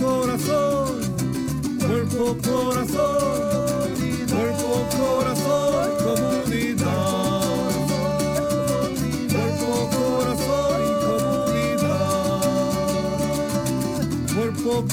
corazón,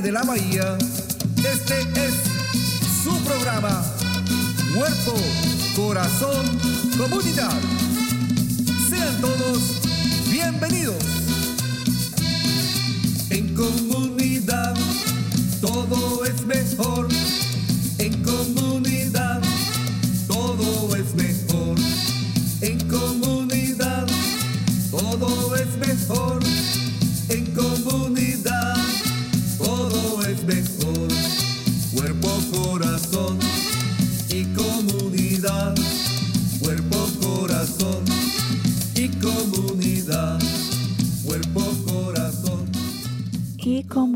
de la bahía, este es su programa. Cuerpo, corazón, comunidad. Sean todos bienvenidos. En comunidad todo es mejor.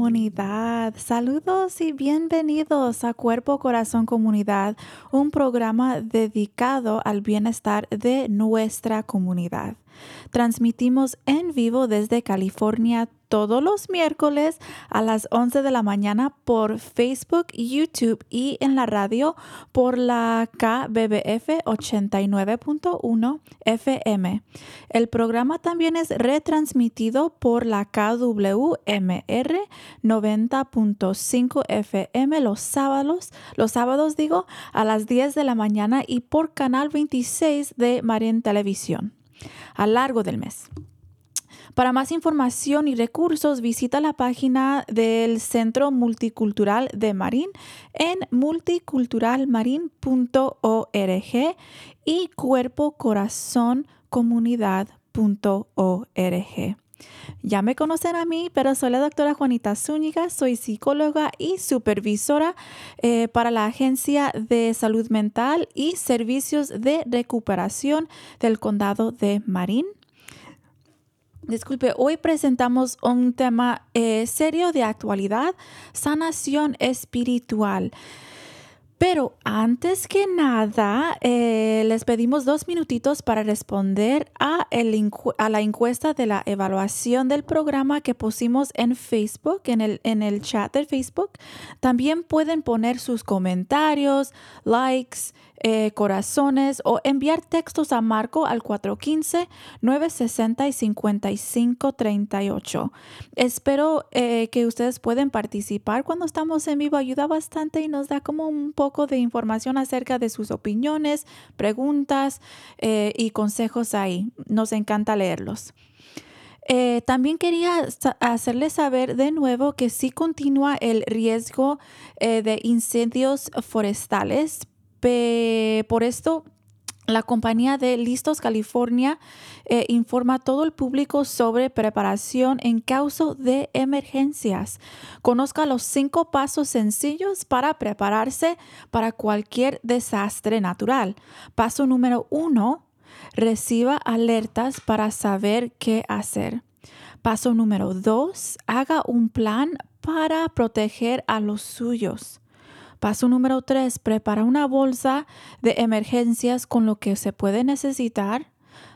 Comunidad. Saludos y bienvenidos a Cuerpo Corazón Comunidad, un programa dedicado al bienestar de nuestra comunidad. Transmitimos en vivo desde California todos los miércoles a las 11 de la mañana por Facebook, YouTube y en la radio por la KBBF 89.1 FM. El programa también es retransmitido por la KWMR 90.5 FM los sábados, los sábados digo, a las 10 de la mañana y por canal 26 de Marín Televisión a largo del mes. Para más información y recursos, visita la página del Centro Multicultural de Marín en multiculturalmarin.org y cuerpocorazoncomunidad.org. Ya me conocen a mí, pero soy la doctora Juanita Zúñiga, soy psicóloga y supervisora eh, para la Agencia de Salud Mental y Servicios de Recuperación del Condado de Marín. Disculpe, hoy presentamos un tema eh, serio de actualidad, sanación espiritual. Pero antes que nada, eh, les pedimos dos minutitos para responder a, la encuesta de la evaluación del programa que pusimos en Facebook, en el, en el chat del Facebook. También pueden poner sus comentarios, likes, eh, corazones o enviar textos a Marco al 415-960-5538. Espero eh, que ustedes pueden participar cuando estamos en vivo. Ayuda bastante y nos da como un poco de información acerca de sus opiniones, preguntas eh, y consejos ahí. Nos encanta leerlos. También quería hacerles saber de nuevo que sí continúa el riesgo de incendios forestales. Por esto, la compañía de Listos California eh, informa a todo el público sobre preparación en caso de emergencias. Conozca los cinco pasos sencillos para prepararse para cualquier desastre natural. Paso número uno, reciba alertas para saber qué hacer. Paso número dos, haga un plan para proteger a los suyos. Paso número tres, prepara una bolsa de emergencias con lo que se puede necesitar.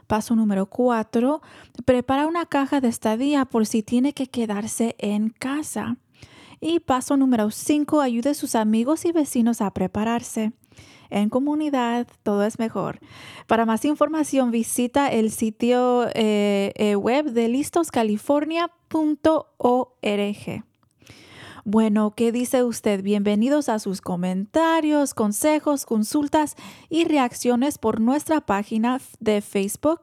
Paso número cuatro, prepara una caja de estadía por si tiene que quedarse en casa. Y paso número cinco, ayude a sus amigos y vecinos a prepararse. En comunidad todo es mejor. Para más información visita el sitio eh, eh, web de listoscalifornia.org. Bueno, ¿qué dice usted? Bienvenidos a sus comentarios, consejos, consultas y reacciones por nuestra página de Facebook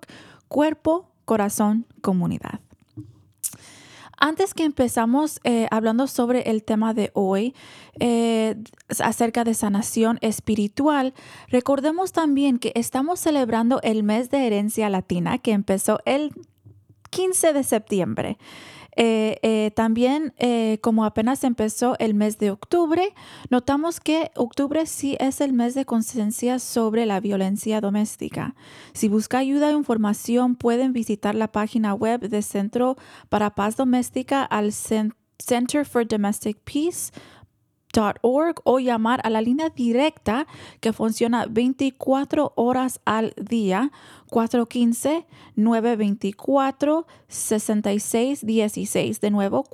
Cuerpo, Corazón, Comunidad. Antes que empezamos eh, hablando sobre el tema de hoy, eh, acerca de sanación espiritual, recordemos también que estamos celebrando el mes de herencia latina que empezó el 15 de septiembre. Eh, eh, también, eh, como apenas empezó el mes de octubre, notamos que octubre sí es el mes de conciencia sobre la violencia doméstica. Si busca ayuda o información, pueden visitar la página web del Centro para Paz Doméstica al Center for Domestic Peace o llamar a la línea directa que funciona 24 horas al día 415-924-6616. De nuevo,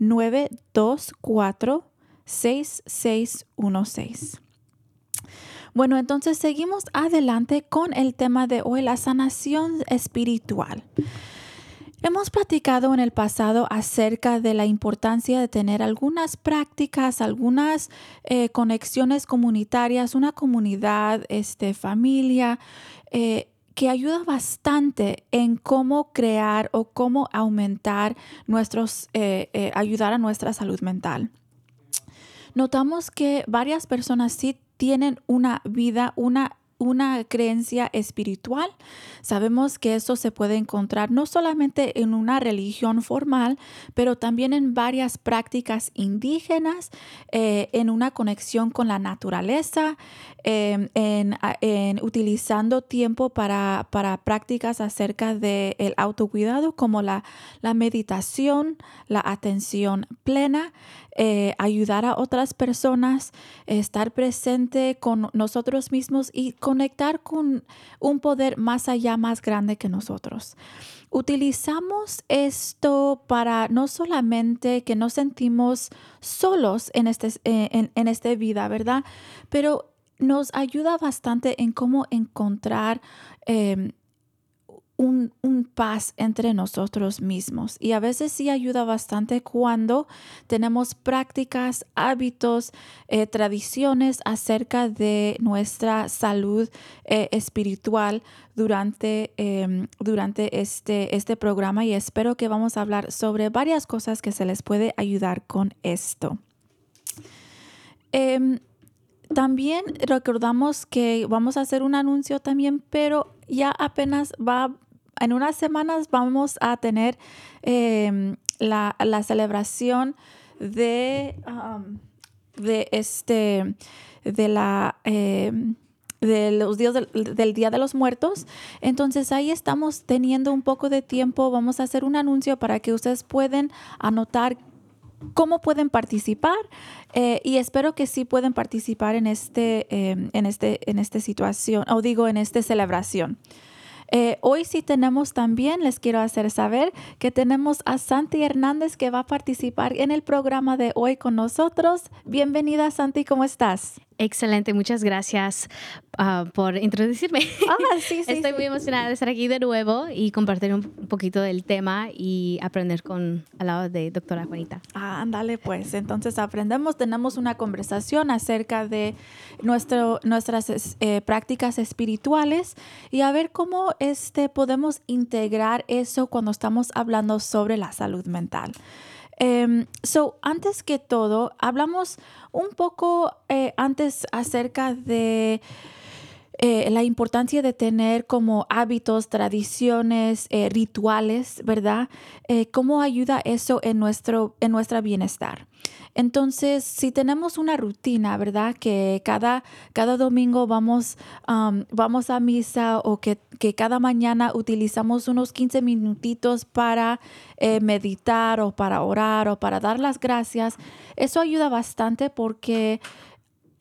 415-924-6616. Bueno, entonces seguimos adelante con el tema de hoy, la sanación espiritual. Hemos platicado en el pasado acerca de la importancia de tener algunas prácticas, algunas eh, conexiones comunitarias, una comunidad, este, familia, eh, que ayuda bastante en cómo crear o cómo aumentar nuestros, eh, ayudar a nuestra salud mental. Notamos que varias personas sí tienen una vida, una una creencia espiritual. Sabemos que eso se puede encontrar no solamente en una religión formal, pero también en varias prácticas indígenas, eh, en una conexión con la naturaleza, em, en, utilizando tiempo para, prácticas acerca del autocuidado como la, la meditación, la atención plena. Eh, ayudar a otras personas, estar presente con nosotros mismos y conectar con un poder más allá, más grande que nosotros. Utilizamos esto para no solamente que nos sentimos solos en, este, eh, en, esta vida, ¿verdad? Pero nos ayuda bastante en cómo encontrar em, un, paz entre nosotros mismos. Y a veces sí ayuda bastante cuando tenemos prácticas, hábitos, eh, tradiciones acerca de nuestra salud eh, espiritual durante, em, durante este, este programa y espero que vamos a hablar sobre varias cosas que se les puede ayudar con esto. Em, también recordamos que vamos a hacer un anuncio también, pero ya apenas va en unas semanas vamos a tener em, la, celebración de, de este de la em, de los días del, Día de los Muertos. Entonces ahí estamos teniendo un poco de tiempo. Vamos a hacer un anuncio para que ustedes puedan anotar cómo pueden participar eh, y espero que sí pueden participar en este em, en este en esta situación o digo en esta celebración. Eh, hoy sí tenemos también, les quiero hacer saber que tenemos a Santi Hernández que va a participar en el programa de hoy con nosotros. Bienvenida Santi, ¿cómo estás? Excelente, muchas gracias ah, por introducirme. Ah, sí, sí, Estoy muy emocionada de estar aquí de nuevo y compartir un poquito del tema y aprender con al lado de doctora Juanita. Ah, ándale, pues. Entonces aprendemos, tenemos una conversación acerca de nuestro, nuestras eh, prácticas espirituales y a ver cómo este, podemos integrar eso cuando estamos hablando sobre la salud mental. Um, so, antes que todo, hablamos un poco eh, antes acerca de eh, la importancia de tener como hábitos, tradiciones, eh, rituales, ¿verdad? ¿Cómo ayuda eso en nuestro en nuestro bienestar? Entonces, si tenemos una rutina, ¿verdad? Que cada, cada domingo vamos, vamos a misa o que, cada mañana utilizamos unos 15 minutitos para eh, meditar o para orar o para dar las gracias, eso ayuda bastante porque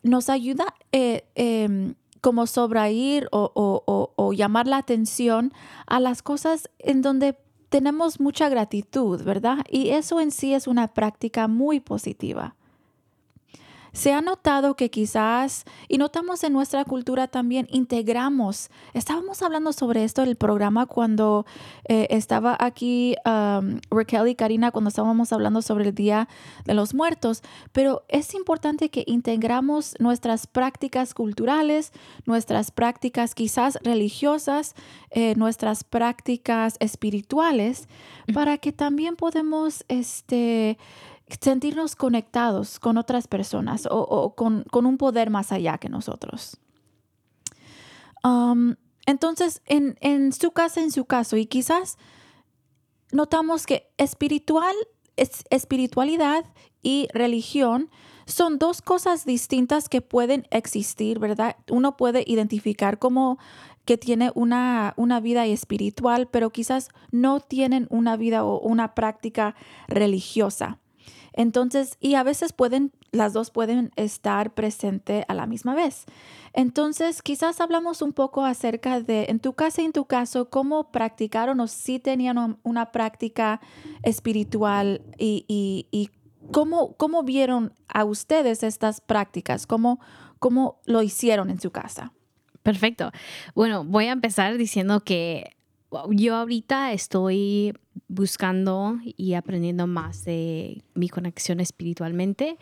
nos ayuda eh, em, como sobrair o, o, o, llamar la atención a las cosas en donde tenemos mucha gratitud, ¿verdad? Y eso en sí es una práctica muy positiva. Se ha notado que quizás, y notamos en nuestra cultura también, integramos. Estábamos hablando sobre esto en el programa cuando eh, estaba aquí um, Raquel y Karina, cuando estábamos hablando sobre el Día de los Muertos, pero es importante que integramos nuestras prácticas culturales, nuestras prácticas quizás religiosas, eh, nuestras prácticas espirituales, para que también podemos, este, sentirnos conectados con otras personas o, con, un poder más allá que nosotros. Um, entonces, en, su casa, en su caso, y quizás notamos que espiritual, espiritualidad y religión son dos cosas distintas que pueden existir, ¿verdad? Uno puede identificar como que tiene una, una vida espiritual, pero quizás no tienen una vida o una práctica religiosa. Entonces, y a veces pueden, las dos pueden estar presentes a la misma vez. Entonces, quizás hablamos un poco acerca de, en tu casa y en tu caso, cómo practicaron o si tenían una práctica espiritual y, cómo, cómo, vieron a ustedes estas prácticas, cómo, cómo lo hicieron en su casa. Perfecto. Bueno, voy a empezar diciendo que yo ahorita estoy buscando y aprendiendo más de mi conexión espiritualmente.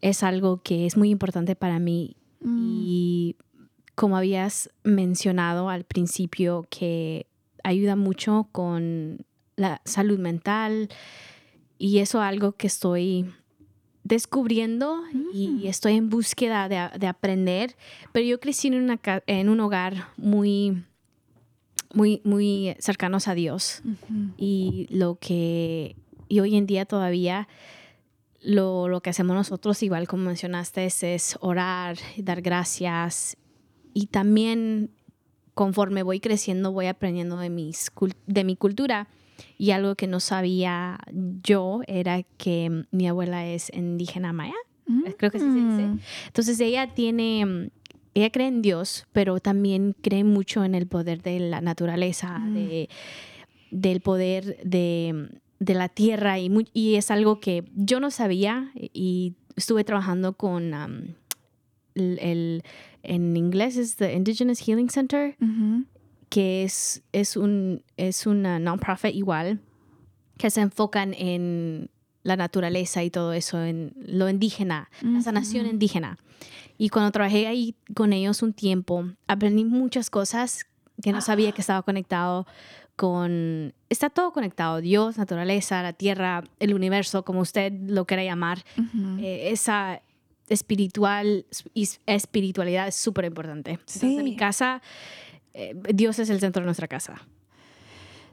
Es algo que es muy importante para mí mm. y como habías mencionado al principio, que ayuda mucho con la salud mental y eso es algo que estoy descubriendo y mm. estoy en búsqueda de, aprender, pero yo crecí en, una, en un hogar muy muy, muy cercanos a Dios. Y lo que, y hoy en día todavía lo, lo, que hacemos nosotros, igual como mencionaste, es, es orar, dar gracias. Y también conforme voy creciendo, voy aprendiendo de, mis, de mi cultura. Y algo que no sabía yo era que mi abuela es indígena maya. Creo que sí se dice. Mm. Entonces ella tiene ella cree en Dios, pero también cree mucho en el poder de la naturaleza, mm. de, del poder de, de la tierra y, y, es algo que yo no sabía y estuve trabajando con el, en inglés es the Indigenous Healing Center, que es, es un es una non-profit igual, que se enfocan en la naturaleza y todo eso, en lo indígena, la sanación indígena. Y cuando trabajé ahí con ellos un tiempo, aprendí muchas cosas que no sabía que estaba conectado con... Está todo conectado, Dios, naturaleza, la tierra, el universo, como usted lo quiera llamar. Eh, esa espiritual espiritualidad es súper importante. Sí. en mi casa, eh, Dios es el centro de nuestra casa.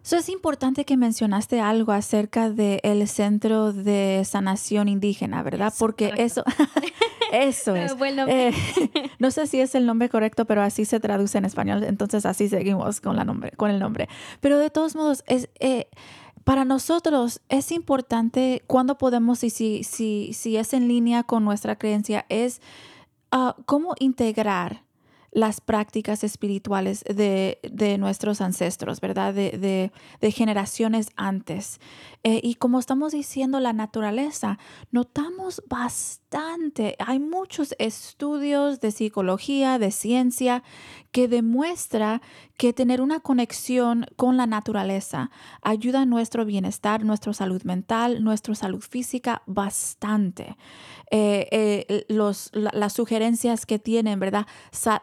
Eso es importante que mencionaste algo acerca del centro de sanación indígena, ¿verdad? Porque eso, eso es. Eh, no sé si es el nombre correcto, pero así se traduce en español, entonces así seguimos con, la nombre, con el nombre. Pero de todos modos, es, eh, para nosotros es importante cuando podemos y si, si, si es en línea con nuestra creencia, es uh, cómo integrar las prácticas espirituales de, nuestros ancestros, ¿verdad? De, generaciones antes. Eh, y como estamos diciendo, la naturaleza, notamos bastante, hay muchos estudios de psicología, de ciencia, que demuestra que tener una conexión con la naturaleza ayuda a nuestro bienestar, nuestra salud mental, nuestra salud física bastante. Eh, eh, los, las sugerencias que tienen, ¿verdad?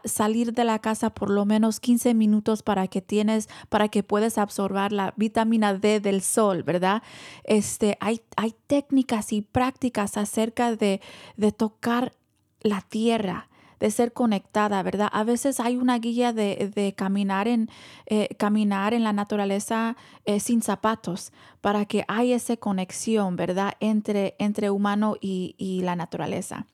salir de la casa por lo menos 15 minutos para que tienes, para que puedas absorber la vitamina D del sol, ¿verdad? Este, hay, hay técnicas y prácticas acerca de, de tocar la tierra, de ser conectada, ¿verdad? A veces hay una guía de, caminar, en, eh, caminar en la naturaleza eh, sin zapatos para que haya esa conexión, ¿verdad? Entre, entre humano y, la naturaleza.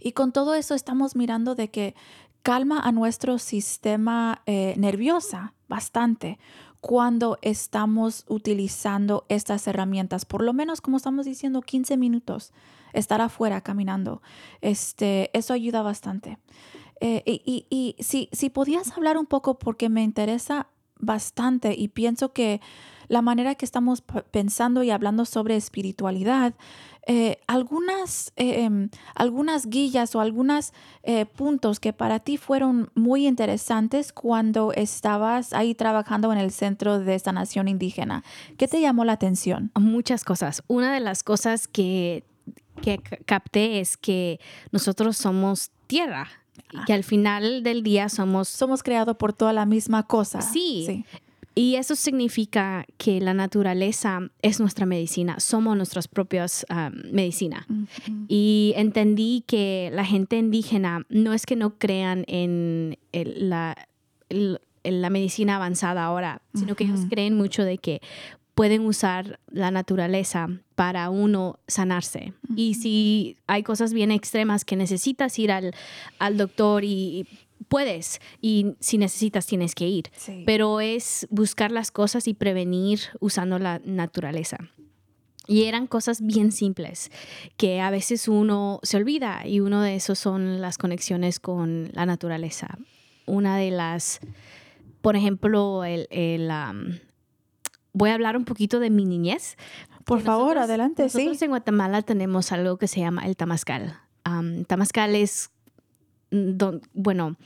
Y con todo eso estamos mirando de que calma a nuestro sistema eh, nerviosa bastante cuando estamos utilizando estas herramientas, por lo menos como estamos diciendo, 15 minutos estar afuera caminando. Este, eso ayuda bastante. Eh, y, y, si, si podías hablar un poco porque me interesa bastante y pienso que la manera que estamos pensando y hablando sobre espiritualidad, eh, algunas, eh, em, algunas guías o algunos puntos que para ti fueron muy interesantes cuando estabas ahí trabajando en el centro de sanación indígena. ¿Qué te llamó la atención? Muchas cosas. Una de las cosas que, que ca- capté es que nosotros somos tierra y que al final del día somos Somos creados por toda la misma cosa. Sí. Y eso significa que la naturaleza es nuestra medicina, somos nuestras propias ah, medicina. Ujú. Y entendí que la gente indígena no es que no crean en el- la, el- en la medicina avanzada ahora, sino que ellos creen mucho de que pueden usar la naturaleza para uno sanarse. Y si hay cosas bien extremas que necesitas ir al, al doctor y puedes, y si necesitas tienes que ir Sí. pero es buscar las cosas y prevenir usando la naturaleza. Y eran cosas bien simples que a veces uno se olvida y uno de esos son las conexiones con la naturaleza. Una de las, por ejemplo, el, el, voy a hablar un poquito de mi niñez. Por favor, Nosotros- adelante, sí. Nosotros en Guatemala tenemos algo que se llama el tamascal. Am, tamascal es, don- bueno,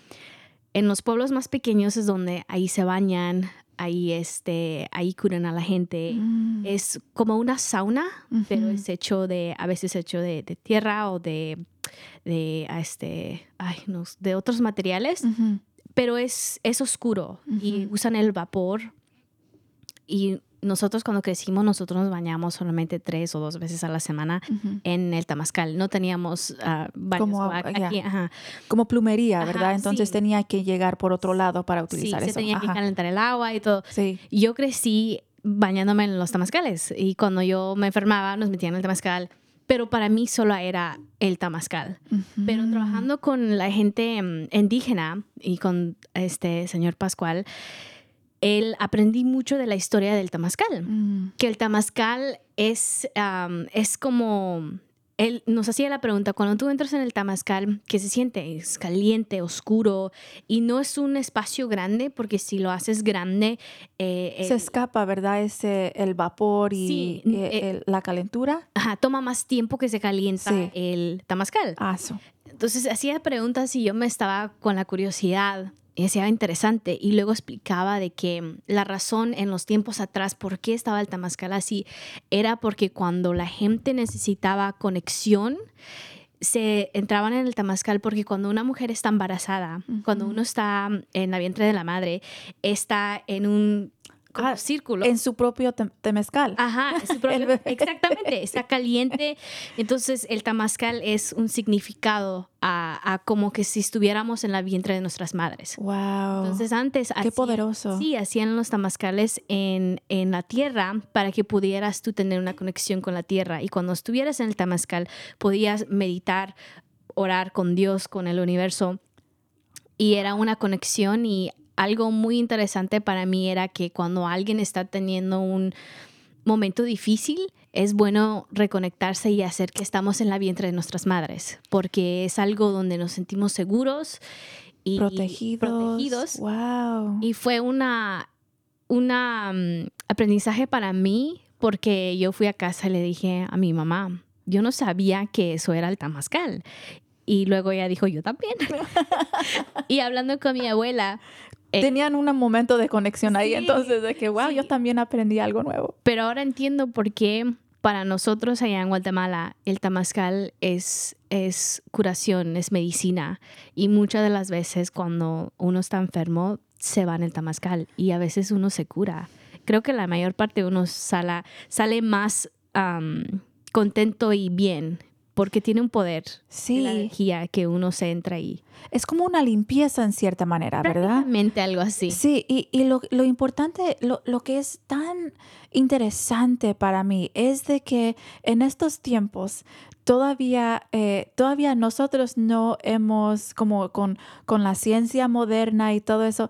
en los pueblos más pequeños es donde ahí se bañan, ahí, este, ahí curan a la gente. Mm. Es como una sauna, pero es hecho de, a veces hecho de, de tierra o de, de, este, ay, no, de otros materiales pero es, es oscuro y usan el vapor. Y nosotros cuando crecimos, nosotros nos bañamos solamente tres o dos veces a la semana Ujú. en el Tamascal. No teníamos baños Como aquí. ajá. Plumería, Ajá, ¿verdad? Entonces sí. tenía que llegar por otro lado para Sí, utilizar se eso. tenía que calentar el agua y todo. Sí. Yo crecí bañándome en los Tamascales y cuando yo me enfermaba nos metían en el Tamascal. Pero para mí solo era el Tamascal. Pero Ujú. trabajando con la gente mm, indígena y con este señor Pascual, él aprendí mucho de la historia del Tamascal. Mm. Que el Tamascal es, es como... Él nos hacía la pregunta, cuando tú entras en el Tamascal, ¿qué se siente? Es caliente, oscuro, y no es un espacio grande, porque si lo haces grande... eh, Se el- escapa, ¿verdad? Ese, el vapor y Sí, eh, eh, el- la calentura. ajá, toma más tiempo que se calienta Sí. el Tamascal. Ah. Entonces hacía preguntas y yo me estaba con la curiosidad y decía interesante y luego explicaba de que mm, la razón en los tiempos atrás por qué estaba el Tamascal así era porque cuando la gente necesitaba conexión se entraban en el Tamascal porque cuando una mujer está embarazada, cuando uno está en la vientre de la madre, está en un como Ah, círculo. En su propio tem- temezcal. Ajá, su propio- exactamente, está caliente. Entonces el tamascal es un significado a, a como que si estuviéramos en la vientre de nuestras madres. Wow. Entonces antes Qué hacían- poderoso. Sí, hacían los tamascales en, en la tierra para que pudieras tú tener una conexión con la tierra. Y cuando estuvieras en el tamascal podías meditar, orar con Dios, con el universo. Y era una conexión y algo muy interesante para mí era que cuando alguien está teniendo un momento difícil, es bueno reconectarse y hacer que estamos en la vientre de nuestras madres, porque es algo donde nos sentimos seguros y protegidos. protegidos. Wow. Y fue una, una mm, aprendizaje para mí porque yo fui a casa y le dije a mi mamá, yo no sabía que eso era el tamascal. Y luego ella dijo, yo también. y hablando con mi abuela, eh, Tenían un momento de conexión ahí, Sí, entonces, de que, wow, yo también aprendí algo nuevo. pero ahora entiendo por qué para nosotros allá en Guatemala el tamascal es, es curación, es medicina. Y muchas de las veces cuando uno está enfermo, se va en el tamascal y a veces uno se cura. Creo que la mayor parte de uno sale más contento y bien porque tiene un poder la Sí, energía que uno se entra ahí. es como una limpieza en cierta manera, ¿verdad? Algo así. Sí, y, y lo, lo importante, lo, lo que es tan interesante para mí es de que en estos tiempos todavía, eh, todavía nosotros no hemos, como con, con la ciencia moderna y todo eso,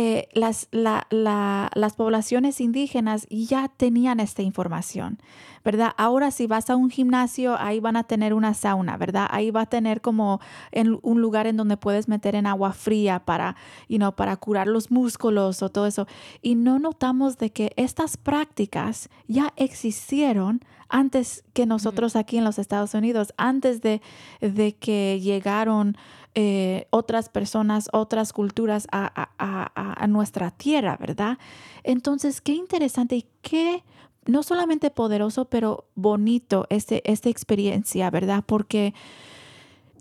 eh, las, las poblaciones indígenas ya tenían esta información, ¿verdad? Ahora si vas a un gimnasio, ahí van a tener una sauna, ¿verdad? Ahí va a tener como en un lugar en donde puedes meter en agua fría para, you know, para curar los músculos o todo eso. Y no notamos de que estas prácticas ya existieron antes que nosotros aquí en los Estados Unidos, antes de, de que llegaron eh, otras personas, otras culturas a, nuestra tierra, ¿verdad? Entonces, qué interesante y qué no solamente poderoso, pero bonito este, esta experiencia, ¿verdad? Porque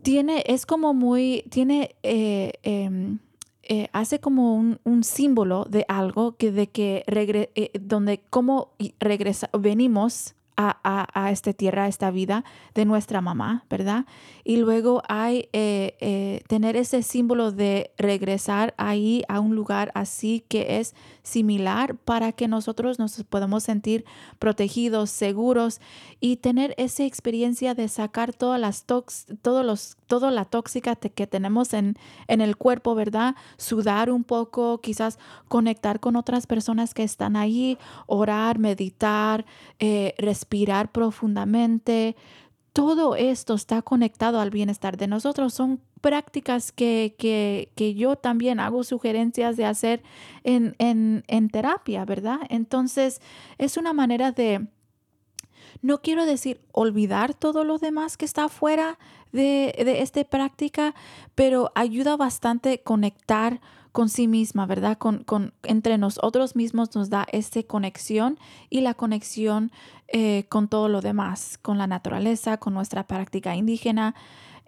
tiene, es como muy, tiene, eh, em, eh, hace como un, símbolo de algo que de que regre, donde como regresa, venimos a, a, esta tierra, a esta vida de nuestra mamá, ¿verdad? Y luego hay eh, eh, tener ese símbolo de regresar ahí a un lugar así que es similar para que nosotros nos podamos sentir protegidos, seguros y tener esa experiencia de sacar todas las tox, todos los, toda la tóxica que tenemos en, en el cuerpo, ¿verdad? Sudar un poco, quizás conectar con otras personas que están ahí, orar, meditar, eh, profundamente. Todo esto está conectado al bienestar de nosotros. Son prácticas que, que, que yo también hago sugerencias de hacer en, en, en terapia, ¿verdad? Entonces, es una manera de, no quiero decir olvidar todo lo demás que está fuera de, de esta práctica, pero ayuda bastante conectar con sí misma, ¿verdad? Con, con, entre nosotros mismos nos da esta conexión y la conexión eh, con todo lo demás, con la naturaleza, con nuestra práctica indígena.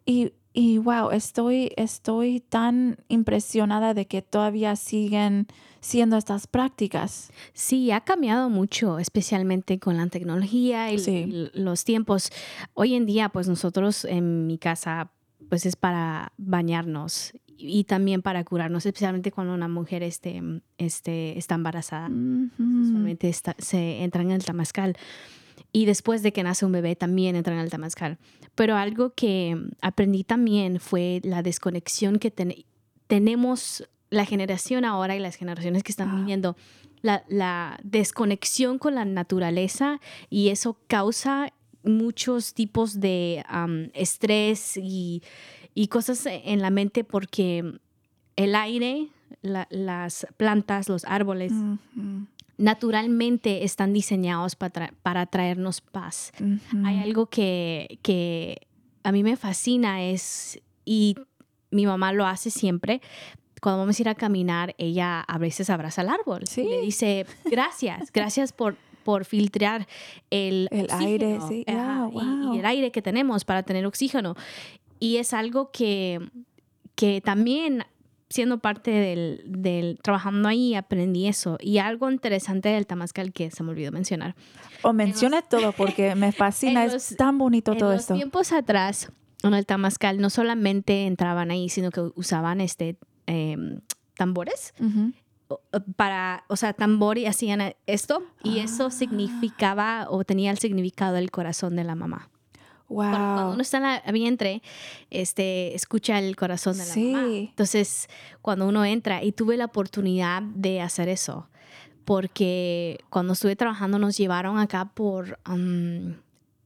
Y, y wow, estoy, estoy tan impresionada de que todavía siguen siendo estas prácticas. Sí, ha cambiado mucho, especialmente con la tecnología y sí. los tiempos. Hoy en día, pues nosotros en mi casa, pues es para bañarnos y también para curarnos, especialmente cuando una mujer este, este, está embarazada. Mm -hmm. se entra en el tamascal. Y después de que nace un bebé también entra en el tamascal. Pero algo que aprendí también fue la desconexión que ten tenemos la generación ahora y las generaciones que están ah. viviendo. La, la desconexión con la naturaleza y eso causa muchos tipos de um, estrés y, y cosas en la mente porque el aire, la, las plantas, los árboles, uh -huh. naturalmente están diseñados para, tra para traernos paz. Uh -huh. Hay algo que, que a mí me fascina es, y mi mamá lo hace siempre, cuando vamos a ir a caminar, ella a veces abraza al árbol. Sí. Y le dice, gracias, gracias por, por filtrar el, el aire sí. wow, wow. Y, y, el aire que tenemos para tener oxígeno. Y es algo que, que también siendo parte del, del, trabajando ahí aprendí eso y algo interesante del Tamascal que se me olvidó mencionar. O mencione los, todo porque me fascina, los, es tan bonito todo esto. En tiempos atrás, en el Tamascal no solamente entraban ahí, sino que usaban este eh, tambores. Uh -huh para, o sea, tambor y hacían esto y ah. eso significaba o tenía el significado del corazón de la mamá. Wow. Cuando uno está en la vientre, este, escucha el corazón de la sí. mamá. Entonces, cuando uno entra, y tuve la oportunidad de hacer eso, porque cuando estuve trabajando nos llevaron acá por um,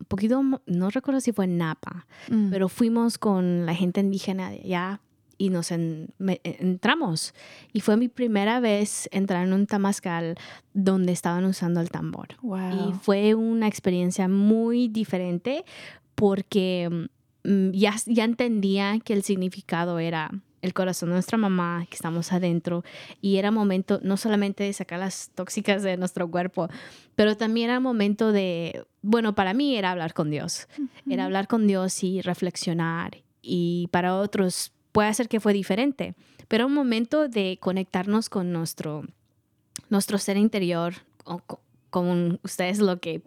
un poquito, no recuerdo si fue en Napa, mm. pero fuimos con la gente indígena de allá y nos en, me, entramos. Y fue mi primera vez entrar en un tamascal donde estaban usando el tambor. Wow. Y fue una experiencia muy diferente porque mm, ya, ya entendía que el significado era el corazón de nuestra mamá, que estamos adentro, y era momento no solamente de sacar las tóxicas de nuestro cuerpo, pero también era momento de, bueno, para mí era hablar con Dios, uh -huh. era hablar con Dios y reflexionar, y para otros puede ser que fue diferente, pero un momento de conectarnos con nuestro, nuestro ser interior, o con ustedes lo que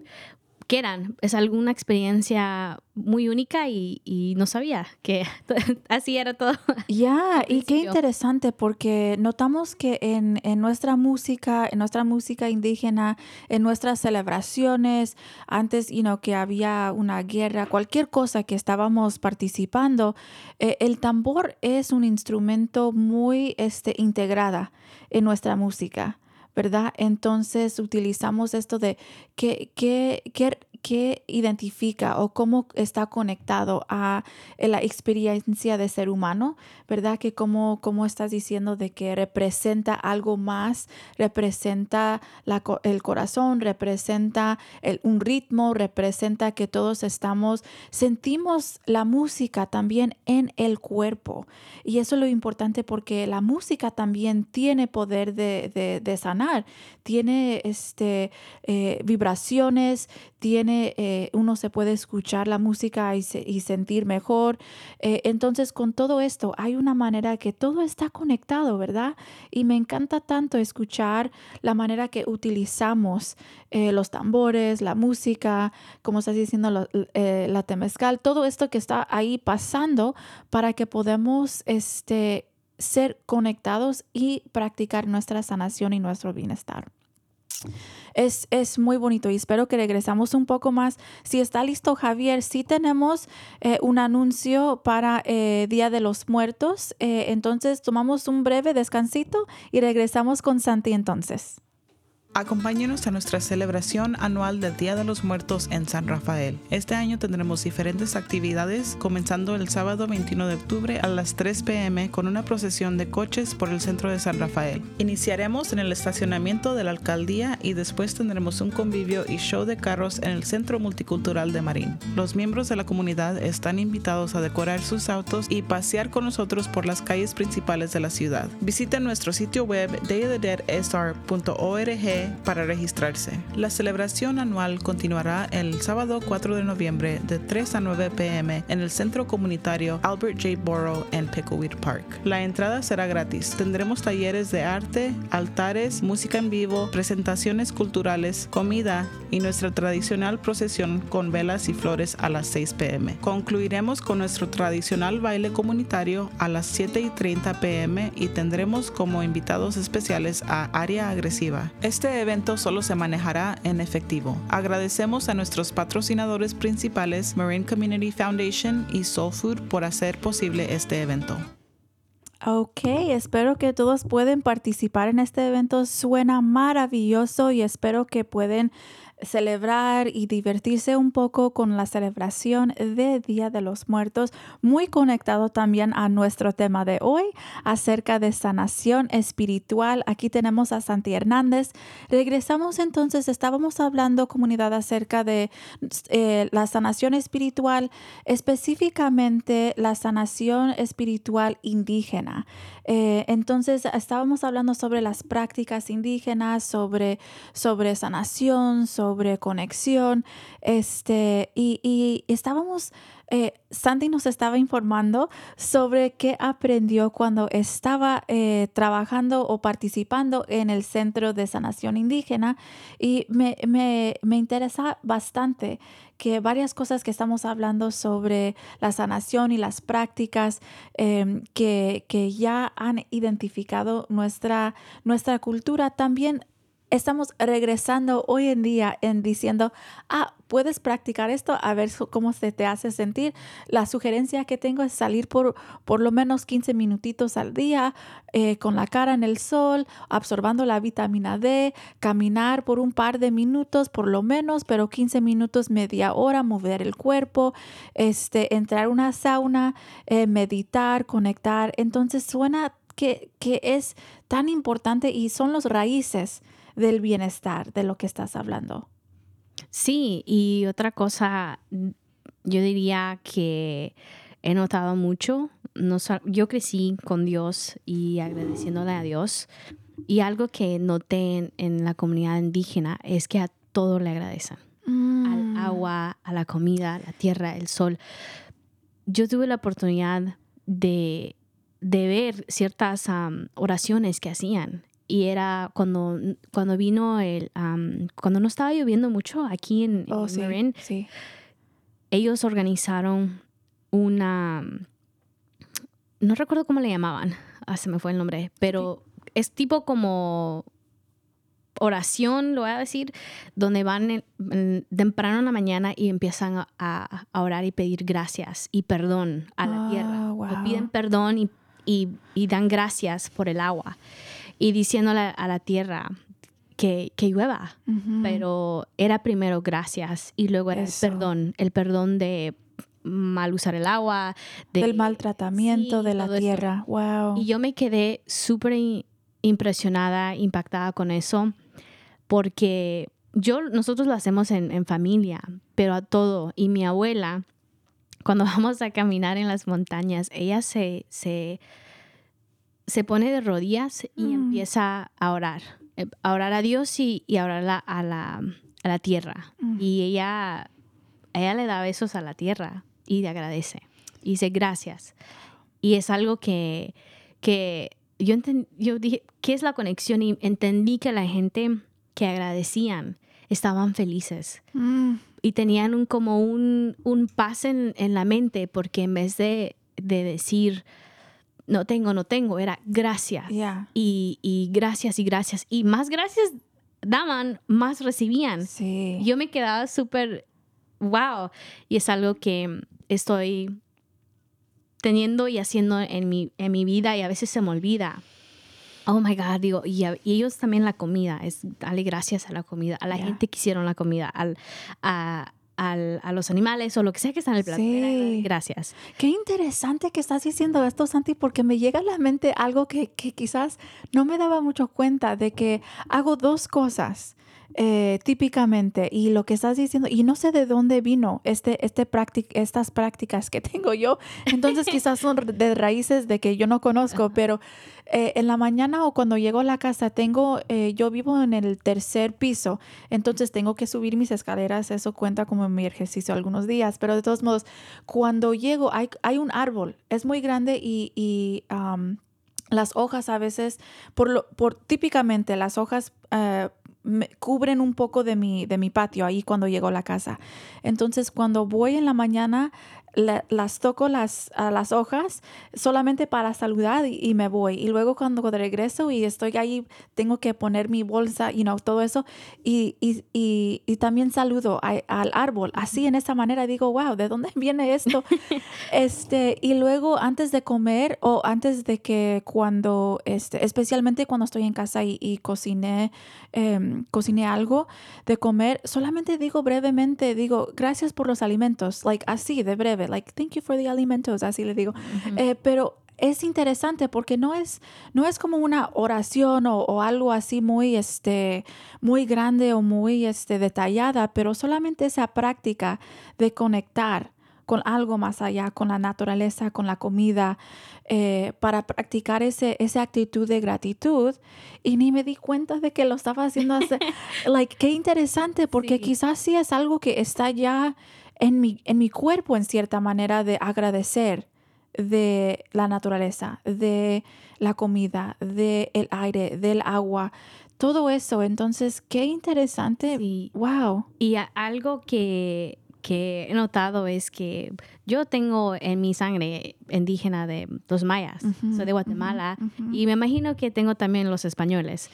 quieran. Es alguna experiencia muy única y, y no sabía que así era todo. Ya, y qué interesante porque notamos que en, en, nuestra música, en nuestra música indígena, en nuestras celebraciones, antes you know, que había una guerra, cualquier cosa que estábamos participando, eh, el tambor es un instrumento muy este, integrada en nuestra música. ¿Verdad? Entonces utilizamos esto de qué, qué, qué, qué identifica o cómo está conectado a eh, la experiencia de ser humano, ¿verdad? Que como, como estás diciendo de que representa algo más, representa la, el corazón, representa el, un ritmo, representa que todos estamos, sentimos la música también en el cuerpo. Y eso es lo importante porque la música también tiene poder de, de, de sanar, tiene este, eh, vibraciones, tiene, eh, uno se puede escuchar la música y, sentir mejor. Eh, entonces, con todo esto, hay una manera que todo está conectado, ¿verdad? Y me encanta tanto escuchar la manera que utilizamos eh, los tambores, la música, como estás diciendo, la temezcal, todo esto que está ahí pasando para que podamos este, ser conectados y practicar nuestra sanación y nuestro bienestar. Es, es, muy bonito y espero que regresamos un poco más. Si está listo Javier, sí tenemos eh, un anuncio para eh, Día de los Muertos. Eh, entonces tomamos un breve descansito y regresamos con Santi entonces. Acompáñenos a nuestra celebración anual del Día de los Muertos en San Rafael. Este año tendremos diferentes actividades, comenzando el sábado 21 de octubre a las 3 pm con una procesión de coches por el centro de San Rafael. Iniciaremos en el estacionamiento de la alcaldía y después tendremos un convivio y show de carros en el Centro Multicultural de Marín. Los miembros de la comunidad están invitados a decorar sus autos y pasear con nosotros por las calles principales de la ciudad. Visiten nuestro sitio web dayofthedeadsr.org para registrarse. La celebración anual continuará el sábado 4 de noviembre de 3 a 9 pm en el centro comunitario Albert J. Borough en Pickleweed Park. La entrada será gratis. Tendremos talleres de arte, altares, música en vivo, presentaciones culturales, comida y nuestra tradicional procesión con velas y flores a las 6 pm. Concluiremos con nuestro tradicional baile comunitario a las 7 y 30 pm y tendremos como invitados especiales a Área Agresiva. Este evento solo se manejará en efectivo. Agradecemos a nuestros patrocinadores principales, Marine Community Foundation y Soul Food, por hacer posible este evento. Ok, espero que todos pueden participar en este evento. Suena maravilloso y espero que pueden celebrar y divertirse un poco con la celebración de Día de los Muertos, muy conectado también a nuestro tema de hoy acerca de sanación espiritual. Aquí tenemos a Santi Hernández. Regresamos entonces, estábamos hablando comunidad acerca de eh, la sanación espiritual, específicamente la sanación espiritual indígena. Eh, entonces estábamos hablando sobre las prácticas indígenas, sobre, sobre sanación, sobre conexión, este, y, y estábamos eh, Sandy nos estaba informando sobre qué aprendió cuando estaba eh, trabajando o participando en el Centro de Sanación Indígena y me, interesa bastante que varias cosas que estamos hablando sobre la sanación y las prácticas em, que, que, ya han identificado nuestra, nuestra cultura también estamos regresando hoy en día en diciendo, ah, puedes practicar esto a ver cómo se te hace sentir. La sugerencia que tengo es salir por por lo menos 15 minutitos al día eh, con la cara en el sol, absorbando la vitamina D, caminar por un par de minutos por lo menos, pero 15 minutos, media hora, mover el cuerpo, este, entrar a una sauna, eh, meditar, conectar. Entonces suena que, que es tan importante y son los raíces del bienestar de lo que estás hablando. Sí, y otra cosa, yo diría que he notado mucho, no, yo crecí con Dios y agradeciéndole a Dios, y algo que noté en, la comunidad indígena es que a todo le agradecen, al mm. agua, a la comida, a la tierra, el sol. Yo tuve la oportunidad de, ver ciertas oraciones que hacían y era cuando, cuando vino el, am, cuando no estaba lloviendo mucho aquí en, Oh, en sí, Marin, sí. ellos organizaron una, no recuerdo cómo le llamaban, ah, se me fue el nombre, pero es tipo como oración, lo voy a decir, donde van en- en- temprano en la mañana y empiezan a, a- a orar y pedir gracias y perdón a la Ah, tierra. Wow. piden perdón y, y- y dan gracias por el agua y diciéndole a la tierra que, que llueva pero era primero gracias y luego era Eso. el perdón, el perdón de mal usar el agua, de, Del maltratamiento Sí, de la eso. tierra. Wow. Y yo me quedé súper impresionada, impactada con eso, porque yo, nosotros lo hacemos en, en familia, pero a todo. Y mi abuela, cuando vamos a caminar en las montañas, ella se, se, se pone de rodillas y Mm. empieza a orar, eh, a orar a Dios y, y a orar la- a, la, a la tierra. Mm. Y ella, ella le da besos a la tierra y le agradece. Y dice gracias. Y es algo que, que yo, yo dije, ¿qué es la conexión? Y entendí que la gente que agradecían estaban felices Mm, y tenían un, como un, un paz en, en la mente porque en vez de, de decir, no tengo, no tengo, era gracias. yeah. Y, y gracias y gracias. Y más gracias daban, más recibían. Sí. Yo me quedaba súper, wow. Y es algo que estoy teniendo y haciendo en mi, en mi vida y a veces se me olvida. Oh my God, digo, y, a- y ellos también la comida, es darle gracias a la comida, a la gente que hicieron la comida, al, a, al- a los animales o lo que sea que está en el plato. Era Sí. Gracias. Qué interesante que estás diciendo esto, Santi, porque me llega a la mente algo que, que quizás no me daba mucho cuenta de que hago dos cosas eh, típicamente y lo que estás diciendo, y no sé de dónde vino este, este estas prácticas que tengo yo, entonces quizás son de raíces de que yo no conozco, pero eh, en la mañana o cuando llego a la casa tengo, eh, yo vivo en el tercer piso, entonces tengo que subir mis escaleras, eso cuenta como mi ejercicio algunos días, pero de todos modos, cuando llego hay, hay un árbol, es muy grande y, y, las hojas a veces, por, lo, por típicamente las hojas eh, me cubren un poco de mi, de mi patio ahí cuando llego a la casa. Entonces cuando voy en la mañana la- las toco las, a las hojas solamente para saludar y, y me voy. Y luego cuando regreso y estoy ahí, tengo que poner mi bolsa, you know, todo eso. Y, y, y, y también saludo a- al árbol. Así en esa manera digo, wow, ¿de dónde viene esto? este, y luego antes de comer o antes de que cuando, este, especialmente cuando estoy en casa y, y cociné, em, cociné algo de comer, solamente digo brevemente, digo, gracias por los alimentos, like así de breve, like, thank you for the alimentos, así le digo. Eh, pero es interesante porque no es, no es como una oración o, o algo así muy, este, muy grande o muy este, detallada, pero solamente esa práctica de conectar con algo más allá, con la naturaleza, con la comida, eh, para practicar ese, esa actitud de gratitud. Y ni me di cuenta de que lo estaba haciendo hace, like, qué interesante, porque Sí. quizás sí es algo que está ya en mi, en mi cuerpo, en cierta manera, de agradecer de la naturaleza, de la comida, del el aire, del agua, todo eso. Entonces, qué interesante. Sí. Wow. Y algo que, que he notado es que yo tengo en mi sangre indígena de los mayas, Ujú, soy de Guatemala, ujú, ujú. y me imagino que tengo también los españoles.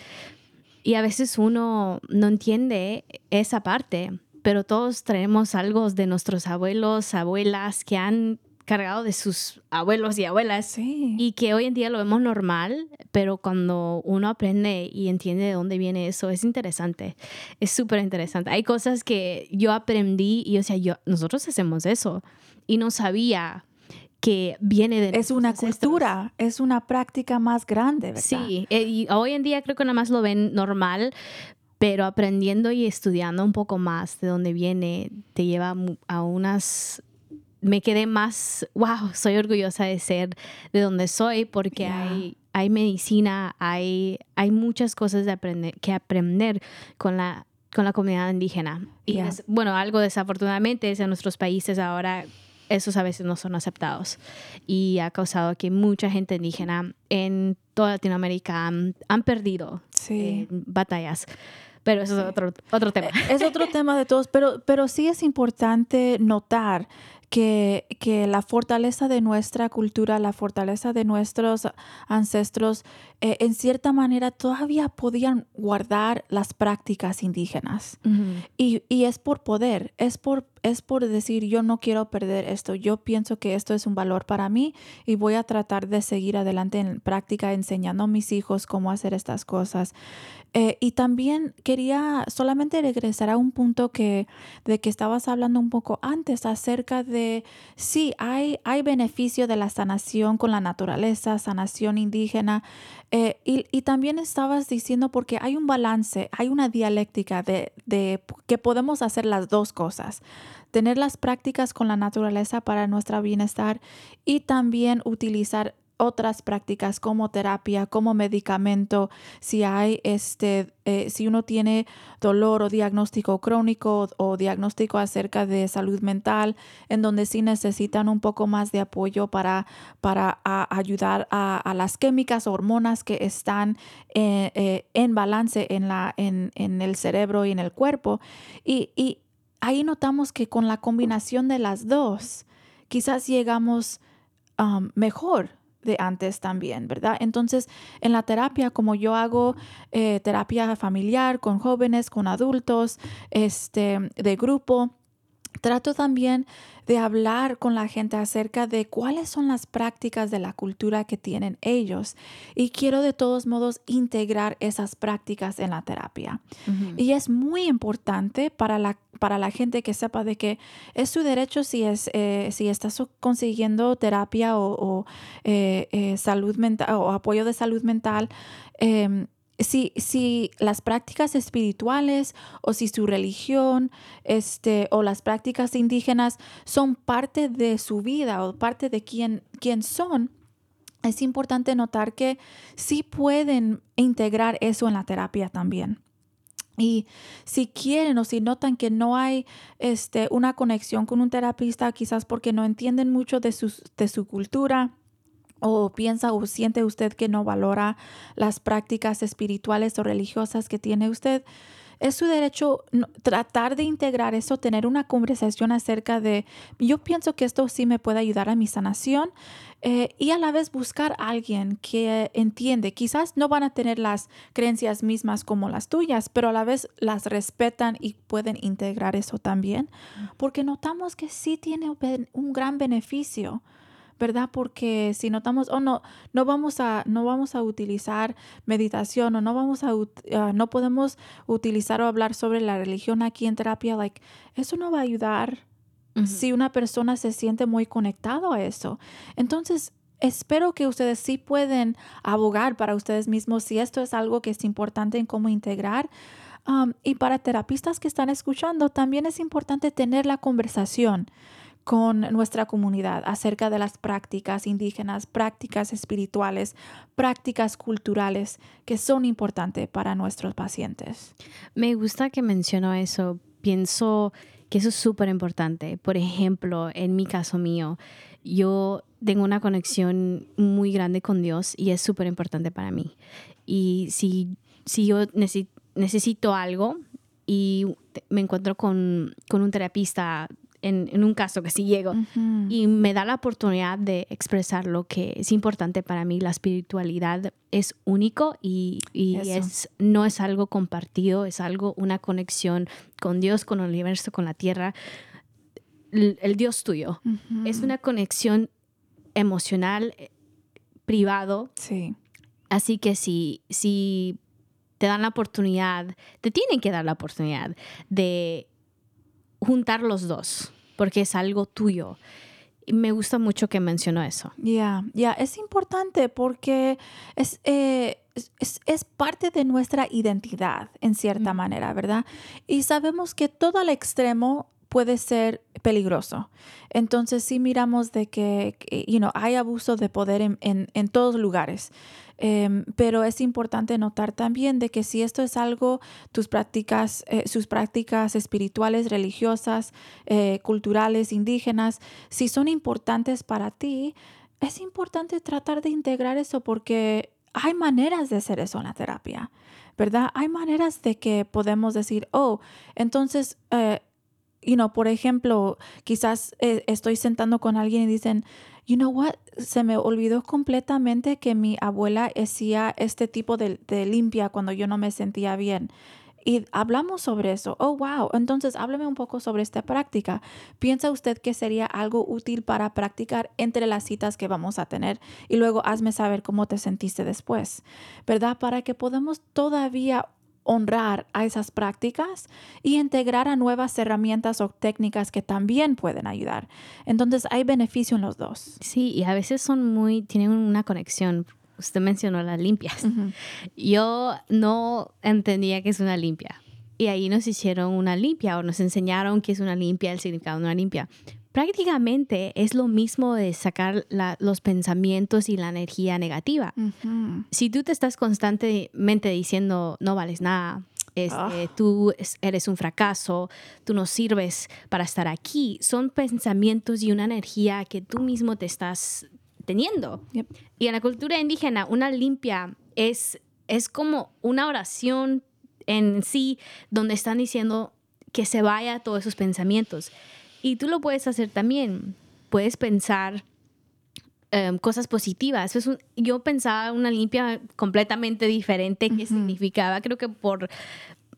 Y a veces uno no entiende esa parte, pero todos traemos algo de nuestros abuelos, abuelas que han cargado de sus abuelos y abuelas Sí. y que hoy en día lo vemos normal, pero cuando uno aprende y entiende de dónde viene eso, es interesante. Es súper interesante. Hay cosas que yo aprendí y, o sea, yo, nosotros hacemos eso y no sabía que viene de es una cultura, es una práctica más grande, ¿verdad? Sí, eh, y hoy en día creo que nada más lo ven normal, pero aprendiendo y estudiando un poco más de dónde viene, te lleva a unas... Me quedé más, wow, soy orgullosa de ser de donde soy porque Ya. hay, hay medicina, hay, hay muchas cosas de aprender, que aprender con la, con la comunidad indígena. Y Ya. es- bueno, algo desafortunadamente es en nuestros países ahora esos a veces no son aceptados y ha causado que mucha gente indígena en toda Latinoamérica han, han perdido Sí. eh, batallas. Pero eso es otro, otro tema. Es otro tema de todos, pero, pero sí es importante notar que, que la fortaleza de nuestra cultura, la fortaleza de nuestros ancestros, eh, en cierta manera todavía podían guardar las prácticas indígenas. Y, y es por poder, es por, es por decir, yo no quiero perder esto, yo pienso que esto es un valor para mí y voy a tratar de seguir adelante en práctica enseñando a mis hijos cómo hacer estas cosas. Eh, y también quería solamente regresar a un punto que, de que estabas hablando un poco antes acerca de, sí, hay, hay beneficio de la sanación con la naturaleza, sanación indígena, eh, y, y también estabas diciendo porque hay un balance, hay una dialéctica de, de que podemos hacer las dos cosas tener las prácticas con la naturaleza para nuestro bienestar y también utilizar otras prácticas como terapia, como medicamento, si hay este, eh, si uno tiene dolor o diagnóstico crónico o, diagnóstico acerca de salud mental, en donde sí necesitan un poco más de apoyo para, para ayudar a, a las químicas, hormonas que están eh, eh, en balance en, la, en, en el cerebro y en el cuerpo. Y, y ahí notamos que con la combinación de las dos, quizás llegamos um, mejor de antes también, ¿verdad? Entonces, en la terapia, como yo hago eh, terapia familiar con jóvenes, con adultos, este, de grupo, trato también de hablar con la gente acerca de cuáles son las prácticas de la cultura que tienen ellos. Y quiero de todos modos integrar esas prácticas en la terapia. Y es muy importante para la, para la gente que sepa de que es su derecho si, es, eh, si estás consiguiendo terapia o, o, eh, eh, salud mental o apoyo de salud mental. Si, si las prácticas espirituales o si su religión este, o las prácticas indígenas son parte de su vida o parte de quién, quién son, es importante notar que sí pueden integrar eso en la terapia también. Y si quieren o si notan que no hay este, una conexión con un terapista, quizás porque no entienden mucho de, sus- de su cultura, o piensa o siente usted que no valora las prácticas espirituales o religiosas que tiene usted, es su derecho tratar de integrar eso, tener una conversación acerca de, yo pienso que esto sí me puede ayudar a mi sanación eh, y a la vez buscar a alguien que entiende. Quizás no van a tener las creencias mismas como las tuyas, pero a la vez las respetan y pueden integrar eso también, porque notamos que sí tiene un gran beneficio. ¿Verdad? Porque si notamos, oh no, no vamos a, no vamos a utilizar meditación o no vamos a, ah, no podemos utilizar o hablar sobre la religión aquí en terapia, like, eso no va a ayudar Ujú. si una persona se siente muy conectado a eso. Entonces, espero que ustedes sí pueden abogar para ustedes mismos si esto es algo que es importante en cómo integrar. Um, y para terapistas que están escuchando, también es importante tener la conversación con nuestra comunidad acerca de las prácticas indígenas, prácticas espirituales, prácticas culturales que son importantes para nuestros pacientes. Me gusta que mencionó eso. Pienso que eso es súper importante. Por ejemplo, en mi caso mío, yo tengo una conexión muy grande con Dios y es súper importante para mí. Y si, si yo necesi- necesito algo y me encuentro con, con un terapista, en, en un caso que sí llego, y me da la oportunidad de expresar lo que es importante para mí. La espiritualidad es único y, y es, no es algo compartido, es algo, una conexión con Dios, con el universo, con la tierra, el, el Dios tuyo. Es una conexión emocional, eh, privado, Sí. Así que si, si te dan la oportunidad, te tienen que dar la oportunidad de juntar los dos, porque es algo tuyo. Y me gusta mucho que mencionó eso. Ya, ya, es importante porque es, eh, es- es, es parte de nuestra identidad en cierta Mm. manera, ¿verdad? Y sabemos que todo al extremo puede ser peligroso. Entonces sí miramos de que, you know, hay abuso de poder en, en, en todos lugares. Em, pero es importante notar también de que si esto es algo, tus prácticas, eh, sus prácticas espirituales, religiosas, eh, culturales, indígenas, si son importantes para ti, es importante tratar de integrar eso porque hay maneras de hacer eso en la terapia, ¿verdad? Hay maneras de que podemos decir, oh, entonces, eh, you know, por ejemplo, quizás eh, estoy sentando con alguien y dicen, you know what, se me olvidó completamente que mi abuela hacía este tipo de, de limpia cuando yo no me sentía bien. Y hablamos sobre eso. Oh, wow. Entonces, hábleme un poco sobre esta práctica. ¿Piensa usted que sería algo útil para practicar entre las citas que vamos a tener? Y luego hazme saber cómo te sentiste después, ¿verdad? Para que podamos todavía honrar a esas prácticas y integrar a nuevas herramientas o técnicas que también pueden ayudar. Entonces hay beneficio en los dos. Sí, y a veces son muy, tienen una conexión. Usted mencionó las limpias. Yo no entendía que es una limpia. Y ahí nos hicieron una limpia o nos enseñaron qué es una limpia, el significado de una limpia. Prácticamente es lo mismo de sacar la- los pensamientos y la energía negativa. Si tú te estás constantemente diciendo no vales nada, este, Ah. tú es- eres un fracaso, tú no sirves para estar aquí, son pensamientos y una energía que tú mismo te estás teniendo. Yep. Y en la cultura indígena, una limpia es, es como una oración en sí donde están diciendo que se vaya todos esos pensamientos. Y tú lo puedes hacer también. Puedes pensar em, cosas positivas. Es un- yo pensaba una limpia completamente diferente que significaba, creo que por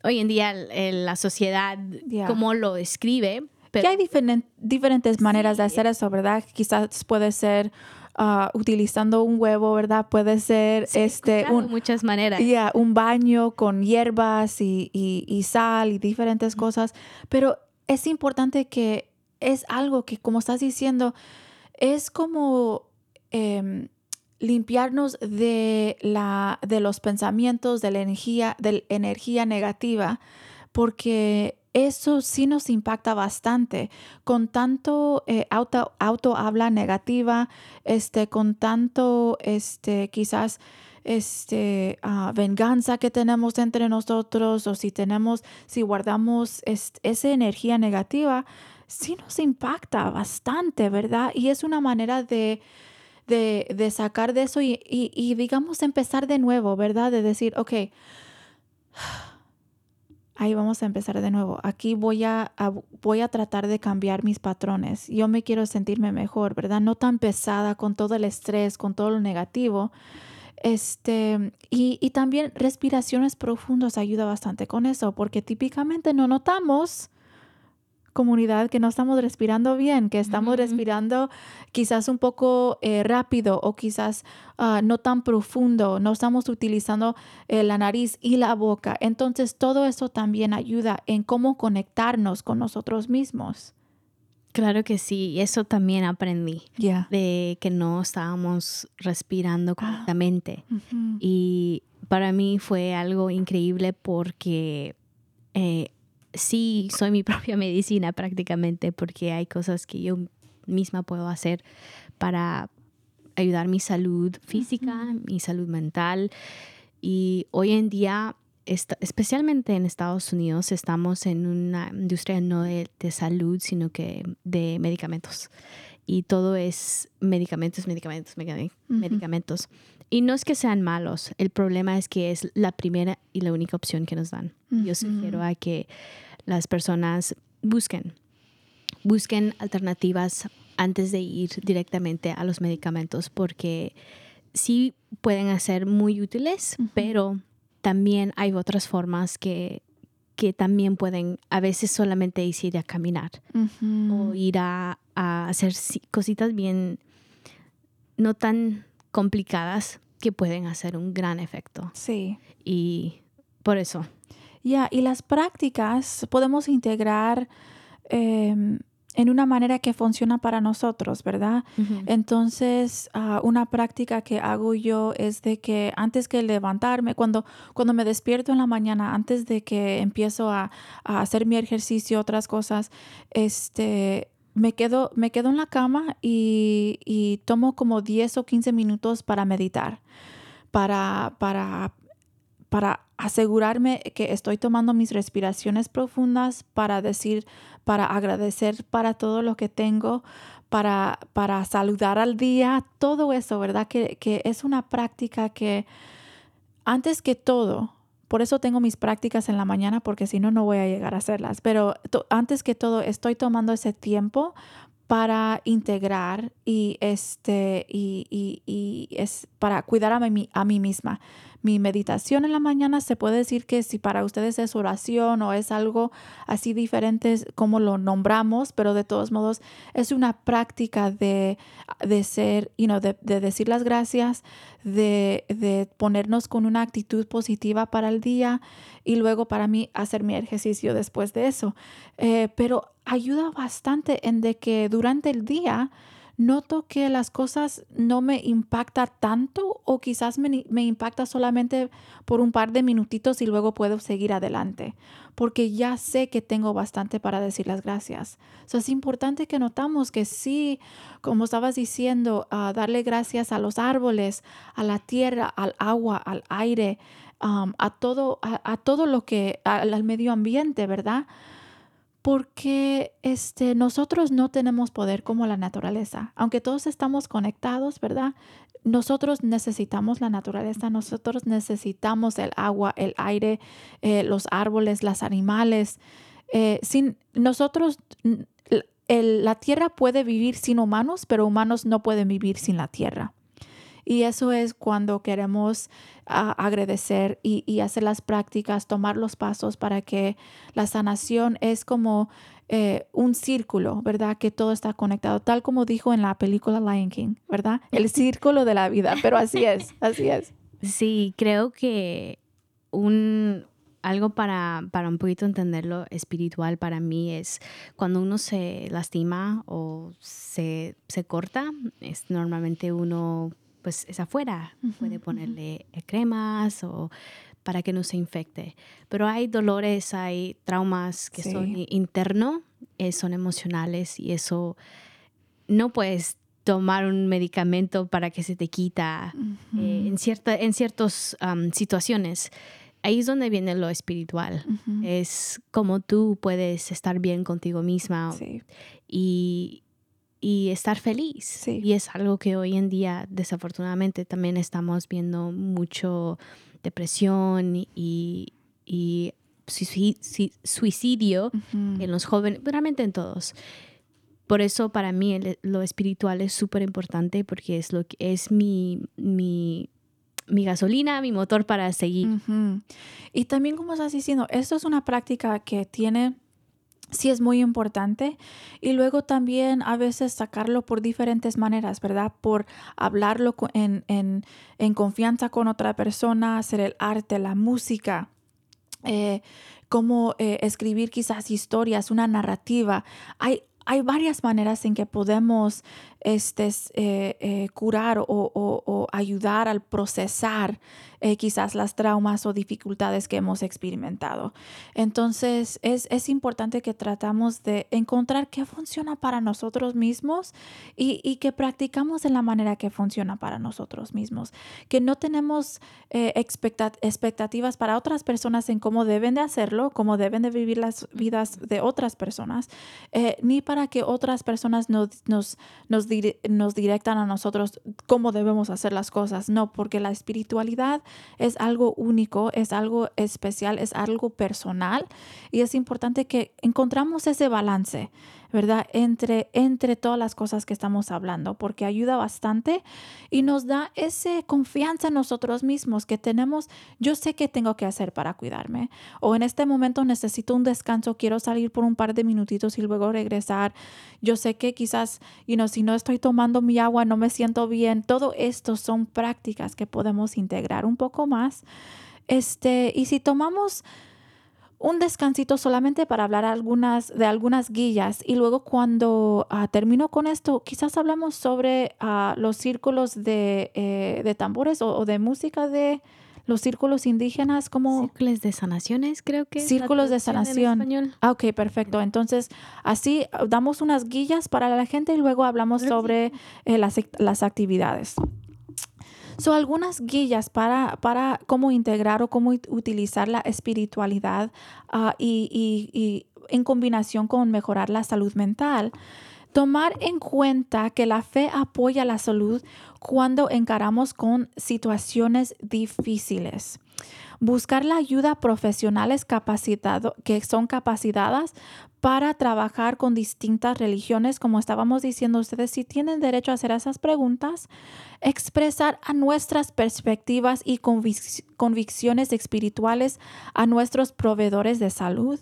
hoy en día la sociedad, Ya. cómo lo describe. Que Pero hay diferen- diferentes maneras de hacer eso, ¿verdad? Quizás puede ser ah, utilizando un huevo, ¿verdad? Puede ser este claro, un, muchas maneras. ya, un baño con hierbas y, y- y sal y diferentes cosas. Pero es importante que es algo que, como estás diciendo, es como em, limpiarnos de, la, de los pensamientos, de la energía, de la energía negativa, porque eso sí nos impacta bastante. Con tanto eh, auto, habla negativa, este, con tanto este, quizás este, ah, venganza que tenemos entre nosotros o si tenemos, si guardamos es- esa energía negativa, sí nos impacta bastante, ¿verdad? Y es una manera de, de, sacar de eso y, digamos empezar de nuevo, ¿verdad? De decir, ok, ahí vamos a empezar de nuevo. Aquí voy a, a- voy a tratar de cambiar mis patrones. Yo me quiero sentirme mejor, ¿verdad? No tan pesada con todo el estrés, con todo lo negativo. Este, y, y también respiraciones profundas ayuda bastante con eso, porque típicamente no notamos comunidad que no estamos respirando bien, que estamos respirando quizás un poco eh, rápido o quizás ah, no tan profundo, no estamos utilizando eh, la nariz y la boca. Entonces todo eso también ayuda en cómo conectarnos con nosotros mismos. Claro que sí, eso también aprendí, Ya. de que no estábamos respirando correctamente. Ujú. Y para mí fue algo increíble porque eh, sí soy mi propia medicina prácticamente, porque hay cosas que yo misma puedo hacer para ayudar mi salud física, mi salud mental. Y hoy en día, especialmente en Estados Unidos, estamos en una industria no de, de salud, sino que de medicamentos. Y todo es medicamentos, medicamentos, medicamentos. Y no es que sean malos, el problema es que es la primera y la única opción que nos dan. Yo sugiero a que las personas busquen, busquen alternativas antes de ir directamente a los medicamentos, porque sí pueden ser muy útiles, pero también hay otras formas que, que también pueden a veces solamente es ir a caminar o ir a, a hacer si- cositas bien no tan complicadas que pueden hacer un gran efecto. Sí. Y por eso, Ya, y las prácticas podemos integrar em, en una manera que funciona para nosotros, ¿verdad? Entonces, ah, una práctica que hago yo es de que antes que levantarme, cuando, cuando me despierto en la mañana, antes de que empiezo a, a hacer mi ejercicio, otras cosas, este, me quedo, me quedo en la cama y, y, tomo como 10 o 15 minutos para meditar, para, para, para asegurarme que estoy tomando mis respiraciones profundas, para decir, para agradecer para todo lo que tengo, para, para saludar al día, todo eso, ¿verdad? Que, que es una práctica que antes que todo, por eso tengo mis prácticas en la mañana, porque si no, no voy a llegar a hacerlas. Pero antes que todo, estoy tomando ese tiempo para integrar y, este, y, y, y es para cuidar a mí, a mí misma mi meditación en la mañana se puede decir que si para ustedes es oración o es algo así diferente como lo nombramos, pero de todos modos es una práctica de, de ser, you know, de, de, decir las gracias, de, de, ponernos con una actitud positiva para el día y luego para mí hacer mi ejercicio después de eso. Eh, pero ayuda bastante en de que durante el día noto que las cosas no me impactan tanto o quizás me, me, impacta solamente por un par de minutitos y luego puedo seguir adelante, porque ya sé que tengo bastante para decir las gracias. es importante que notamos que sí, como estabas diciendo, uh, darle gracias a los árboles, a la tierra, al agua, al aire, a, todo, a, a, todo lo que, al medio ambiente, ¿verdad? Porque este, nosotros no tenemos poder como la naturaleza. Aunque todos estamos conectados, ¿verdad? Nosotros necesitamos la naturaleza, nosotros necesitamos el agua, el aire, eh, los árboles, los animales. Eh, sin nosotros, la tierra puede vivir sin humanos, pero humanos no pueden vivir sin la tierra. Y eso es cuando queremos uh, agradecer y, y, hacer las prácticas, tomar los pasos para que la sanación es como eh, un círculo, ¿verdad? Que todo está conectado, tal como dijo en la película Lion King, ¿verdad? El círculo de la vida, pero así es, así es. Sí, creo que un, algo para, para un poquito entenderlo espiritual para mí es cuando uno se lastima o se, se corta, es normalmente uno pues es afuera. Puede ponerle cremas o para que no se infecte. Pero hay dolores, hay traumas que son internos, eh, son emocionales y eso no puedes tomar un medicamento para que se te quita eh, en, cierta, en ciertas situaciones. Ahí es donde viene lo espiritual. Es como tú puedes estar bien contigo misma y, y estar feliz. Y es algo que hoy en día, desafortunadamente, también estamos viendo mucho depresión y, y suicidio en los jóvenes, realmente en todos. Por eso para mí lo espiritual es súper importante porque es lo que es mi, mi, mi gasolina, mi motor para seguir. Y también como estás diciendo, esto es una práctica que tiene sí es muy importante. Y luego también a veces sacarlo por diferentes maneras, ¿verdad? Por hablarlo en, en, en confianza con otra persona, hacer el arte, la música. Eh, cómo eh, escribir quizás historias, una narrativa. Hay, hay varias maneras en que podemos este, curar o, o, ayudar al procesar eh, quizás las traumas o dificultades que hemos experimentado. Entonces es, es, importante que tratamos de encontrar qué funciona para nosotros mismos y, y, que practicamos en la manera que funciona para nosotros mismos. Que no tenemos expectativas para otras personas en cómo deben de hacerlo, cómo deben de vivir las vidas de otras personas, ni para que otras personas nos, nos, nos nos directan a nosotros cómo debemos hacer las cosas. No, porque la espiritualidad es algo único, es algo especial, es algo personal y es importante que encontramos ese balance ¿verdad? Entre, entre todas las cosas que estamos hablando, porque ayuda bastante y nos da esa confianza en nosotros mismos que tenemos, yo sé qué tengo que hacer para cuidarme, o en este momento necesito un descanso, quiero salir por un par de minutitos y luego regresar, yo sé que quizás, you know, si no estoy tomando mi agua, no me siento bien, todo esto son prácticas que podemos integrar un poco más. Este, y si tomamos un descansito solamente para hablar algunas, de algunas guías y luego cuando ah, termino con esto, quizás hablamos sobre ah, los círculos de, eh, de tambores o, o de música de los círculos indígenas, como Círculos de sanaciones, creo que. Círculos de sanación. Ah, ok, perfecto. Entonces, así ah, damos unas guías para la gente y luego hablamos sobre eh, las, las actividades. So, algunas guías para, para cómo integrar o cómo ut- utilizar la espiritualidad ah, y, y- y en combinación con mejorar la salud mental. Tomar en cuenta que la fe apoya la salud cuando encaramos con situaciones difíciles. Buscar la ayuda profesionales capacitado, que son capacitadas para trabajar con distintas religiones, como estábamos diciendo ustedes, si tienen derecho a hacer esas preguntas, expresar a nuestras perspectivas y convic- convicciones espirituales a nuestros proveedores de salud,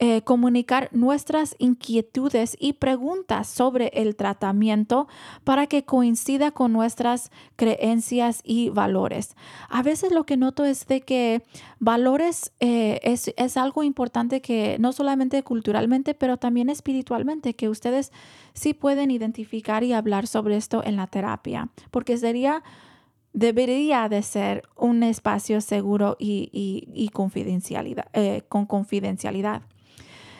eh, comunicar nuestras inquietudes y preguntas sobre el tratamiento para que coincida con nuestras creencias y valores. A veces lo que noto es de que valores eh, es, es algo importante que no solamente culturalmente, pero también espiritualmente, que ustedes sí pueden identificar y hablar sobre esto en la terapia, porque sería debería de ser un espacio seguro y, y- y confidencialidad, eh, con confidencialidad.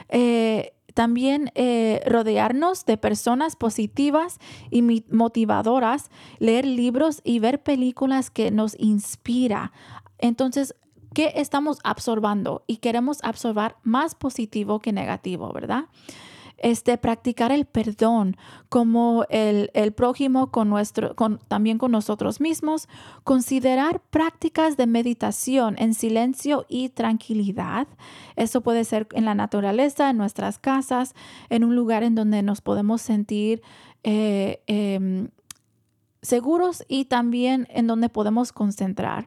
Eh, también eh, rodearnos de personas positivas y motivadoras, leer libros y ver películas que nos inspira. Entonces, ¿qué estamos absorbando? Y queremos absorber más positivo que negativo, ¿verdad? Este, practicar el perdón como el, el prójimo con nuestro, con, también con nosotros mismos, considerar prácticas de meditación en silencio y tranquilidad. Eso puede ser en la naturaleza, en nuestras casas, en un lugar en donde nos podemos sentir eh, em, seguros y también en donde podemos concentrar.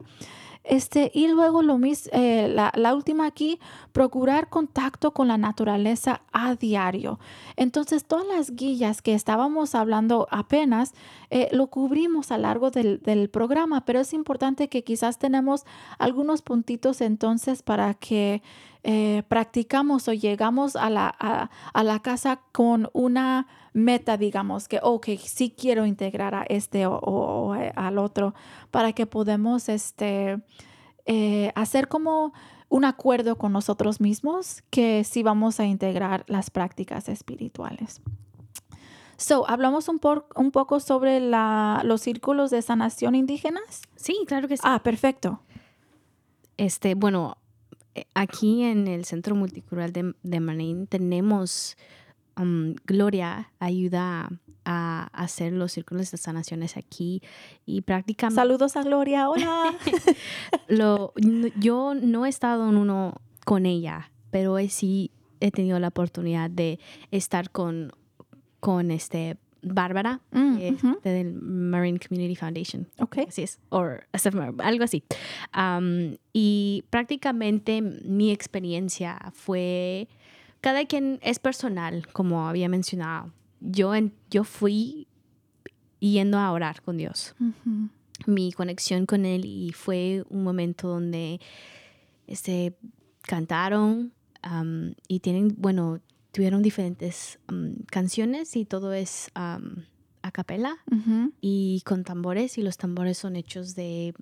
Este, y luego lo mis, eh, la, última aquí, procurar contacto con la naturaleza a diario. Entonces, todas las guías que estábamos hablando apenas, eh, lo cubrimos a lo largo del, del programa, pero es importante que quizás tenemos algunos puntitos entonces para que eh, practicamos o llegamos a la, a, a la casa con una meta, digamos, que, ok, sí quiero integrar a este o, o- o a- al otro, para que podamos este, eh, hacer como un acuerdo con nosotros mismos que sí vamos a integrar las prácticas espirituales. So, hablamos un, por- un poco sobre la- los círculos de sanación indígenas. Sí, claro que sí. Ah, perfecto. Este, bueno, eh, aquí en el Centro Multicultural de, de Manin tenemos um, Gloria ayuda a hacer los círculos de sanaciones aquí y prácticamente Saludos a Gloria. Hola. lo, yo no he estado en uno con ella, pero sí he tenido la oportunidad de estar con, con este Bárbara Mm, eh, ujú. del Marine Community Foundation. ok. Así es, o algo así. Am, y prácticamente mi experiencia fue, cada quien es personal, como había mencionado. Yo, en- yo fui yendo a orar con Dios, Ujú. mi conexión con Él y fue un momento donde este, cantaron am, y tienen, bueno, tuvieron diferentes am, canciones y todo es am, a capela y con tambores y los tambores son hechos de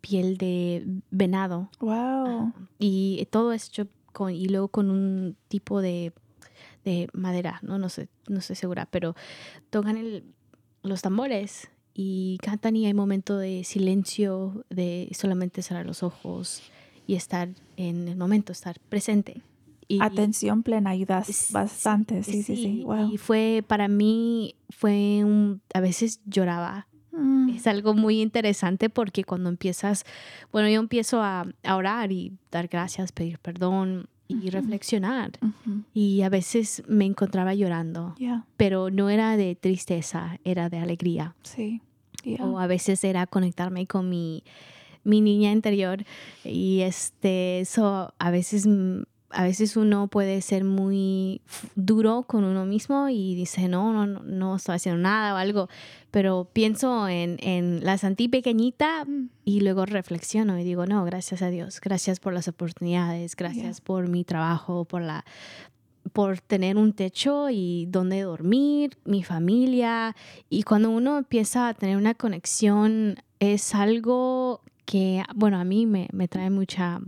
piel de venado. Wow. y todo es hecho con y luego con un tipo de, de madera no no sé no estoy segura pero tocan el- los tambores y cantan y hay momento de silencio de solamente cerrar los ojos y estar en el momento estar presente y, Atención plena, ayudas bastante. Sí, sí, sí. Wow. y fue para mí fue un a veces lloraba Mm. es algo muy interesante porque cuando empiezas, bueno, yo empiezo a, a orar y dar gracias, pedir perdón y reflexionar. Y a veces me encontraba llorando, Yeah, pero no era de tristeza, era de alegría. sí. Yeah. O a veces era conectarme con mi, mi niña interior y este, eso a veces a veces uno puede ser muy duro con uno mismo y dice, no, no, no, no estoy haciendo nada o algo, pero pienso en, en la Santí pequeñita y luego reflexiono y digo, no, gracias a Dios, gracias por las oportunidades, gracias por mi trabajo, por la por tener un techo y donde dormir, mi familia. Y cuando uno empieza a tener una conexión, es algo que, bueno, a mí me, me trae mucha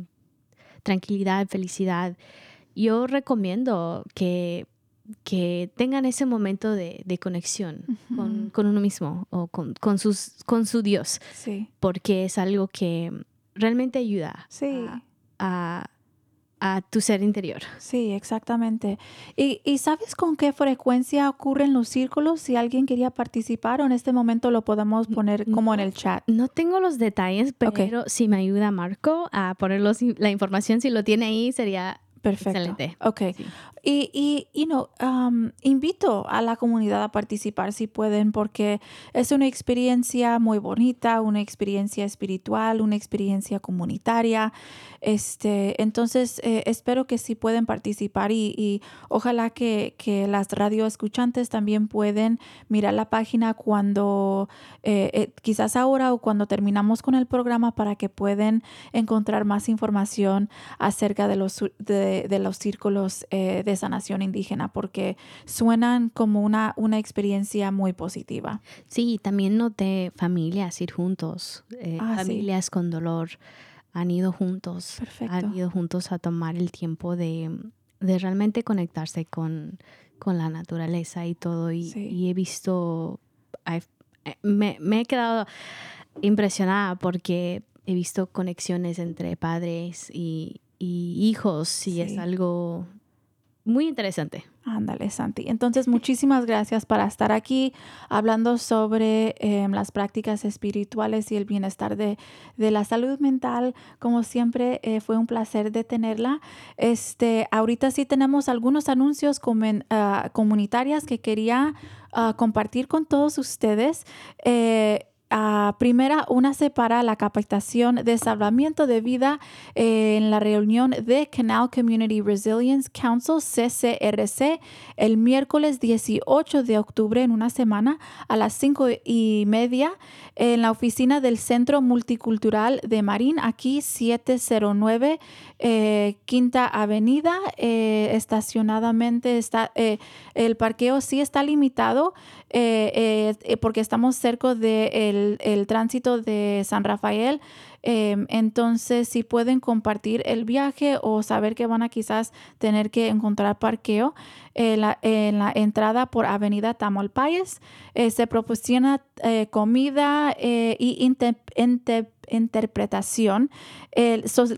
tranquilidad, felicidad. Yo recomiendo que, que tengan ese momento de, de conexión con, con uno mismo o con, con, sus, con su Dios, Sí, porque es algo que realmente ayuda sí. a, a tu ser interior. Sí, exactamente. ¿Y, y sabes con qué frecuencia ocurren los círculos? Si alguien quería participar o en este momento lo podemos poner como en el chat. No tengo los detalles, pero si me ayuda Marco a poner los- la información, si lo tiene ahí, sería Perfecto. Excelente. Ok. Sí. Y, y you know, um, invito a la comunidad a participar si pueden, porque es una experiencia muy bonita, una experiencia espiritual, una experiencia comunitaria. Este, entonces, eh, espero que sí pueden participar y, y ojalá que, que las radioescuchantes también pueden mirar la página cuando, eh, eh, quizás ahora o cuando terminamos con el programa para que puedan encontrar más información acerca de los, de, de los círculos eh, de sanación indígena, porque suenan como una, una experiencia muy positiva. Sí, también noté familias ir juntos, eh, Ah, sí. familias con dolor han ido juntos, Perfecto. han ido juntos a tomar el tiempo de, de realmente conectarse con, con la naturaleza y todo. Y, Sí. y he visto, eh, me, me he quedado impresionada porque he visto conexiones entre padres y, y hijos y es algo muy interesante. Ándale, Santi. Entonces, muchísimas gracias para estar aquí hablando sobre em, las prácticas espirituales y el bienestar de, de la salud mental. Como siempre, eh, fue un placer de tenerla. Este, ahorita sí tenemos algunos anuncios comen- ah, comunitarias que quería ah, compartir con todos ustedes. Eh, ah, primera, únase para la capacitación de salvamiento de vida eh, en la reunión de Canal Community Resilience Council, CCRC, el miércoles 18 de octubre, en una semana, a las 5 y media, en la oficina del Centro Multicultural de Marín, aquí 709 eh, Quinta Avenida. eh, estacionadamente está, el parqueo sí está limitado eh, eh, porque estamos cerca del el tránsito de San Rafael. Em, entonces, si pueden compartir el viaje o saber que van a quizás tener que encontrar parqueo en la, en la entrada por Avenida Tamalpayes, eh, se proporciona comida y interpretación.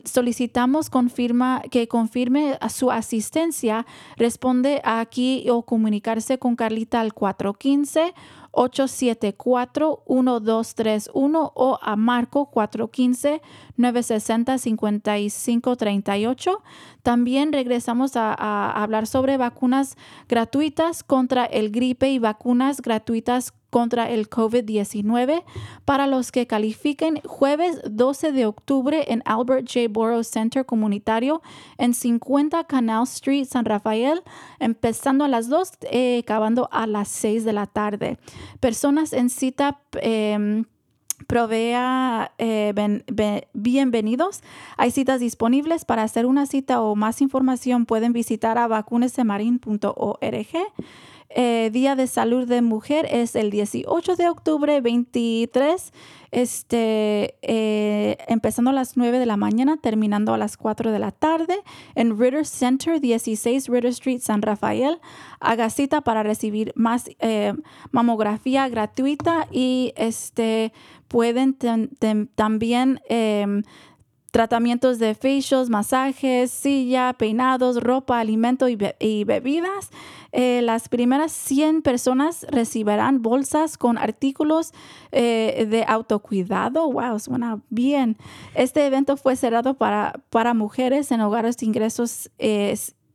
Solicitamos confirma, que confirme su asistencia. Responde aquí o comunicarse con Carlita al 415. 874-1231 o a Marco 415-960-5538. También regresamos a, a hablar sobre vacunas gratuitas contra el gripe y vacunas gratuitas contra el COVID-19 para los que califiquen jueves 12 de octubre en Albert J. Borough Center Comunitario en 50 Canal Street, San Rafael, empezando a las 2, eh, acabando a las 6 de la tarde. Personas en cita. em, provea eh, be- bienvenidos. Hay citas disponibles. Para hacer una cita o más información pueden visitar a vacunasemarin.org. Eh, Día de Salud de Mujer es el 18 de octubre 23, este, eh, empezando a las 9 de la mañana, terminando a las 4 de la tarde en Ritter Center, 16 Ritter Street, San Rafael. Haga cita para recibir más eh, mamografía gratuita y este, pueden tam- tam- también... tratamientos de facials, masajes, silla, peinados, ropa, alimento y, be- y bebidas. Eh, las primeras 100 personas recibirán bolsas con artículos eh, de autocuidado. Wow, suena bien. Este evento fue cerrado para, para mujeres en hogares de ingresos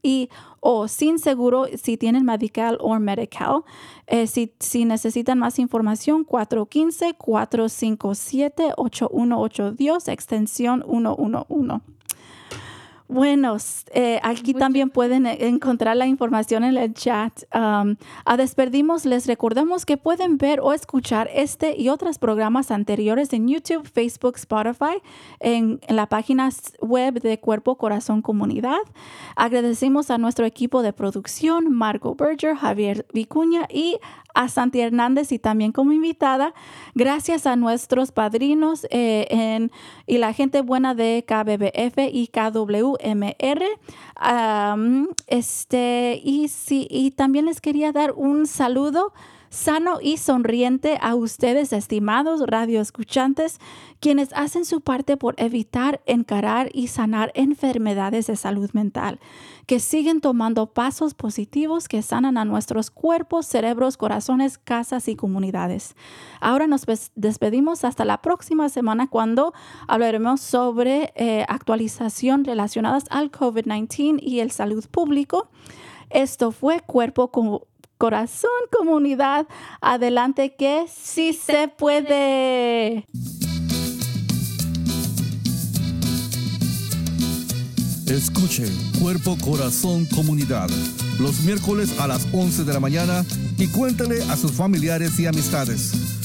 y o sin seguro si tienen medical o medical. Eh, si, si necesitan más información, 415-457-8182, extensión 111. Bueno, eh, aquí también pueden eh, encontrar la información en el chat. Um, a Desperdimos les recordamos que pueden ver o escuchar este y otros programas anteriores en YouTube, Facebook, Spotify, en, en la página web de Cuerpo Corazón Comunidad. Agradecemos a nuestro equipo de producción, Marco Berger, Javier Vicuña y a Santi Hernández y también como invitada. Gracias a nuestros padrinos eh, y la gente buena de KBBF y KWMR. este, y, sí, y también les quería dar un saludo sano y sonriente a ustedes, estimados radioescuchantes, quienes hacen su parte por evitar, encarar y sanar enfermedades de salud mental, que siguen tomando pasos positivos que sanan a nuestros cuerpos, cerebros, corazones, casas y comunidades. Ahora nos despedimos hasta la próxima semana cuando hablaremos sobre eh, actualización relacionadas al COVID-19 y el salud público. Esto fue Cuerpo con corazón, comunidad. Adelante que sí se puede. Escuche Cuerpo, Corazón, Comunidad los miércoles a las 11 de la mañana y cuéntale a sus familiares y amistades.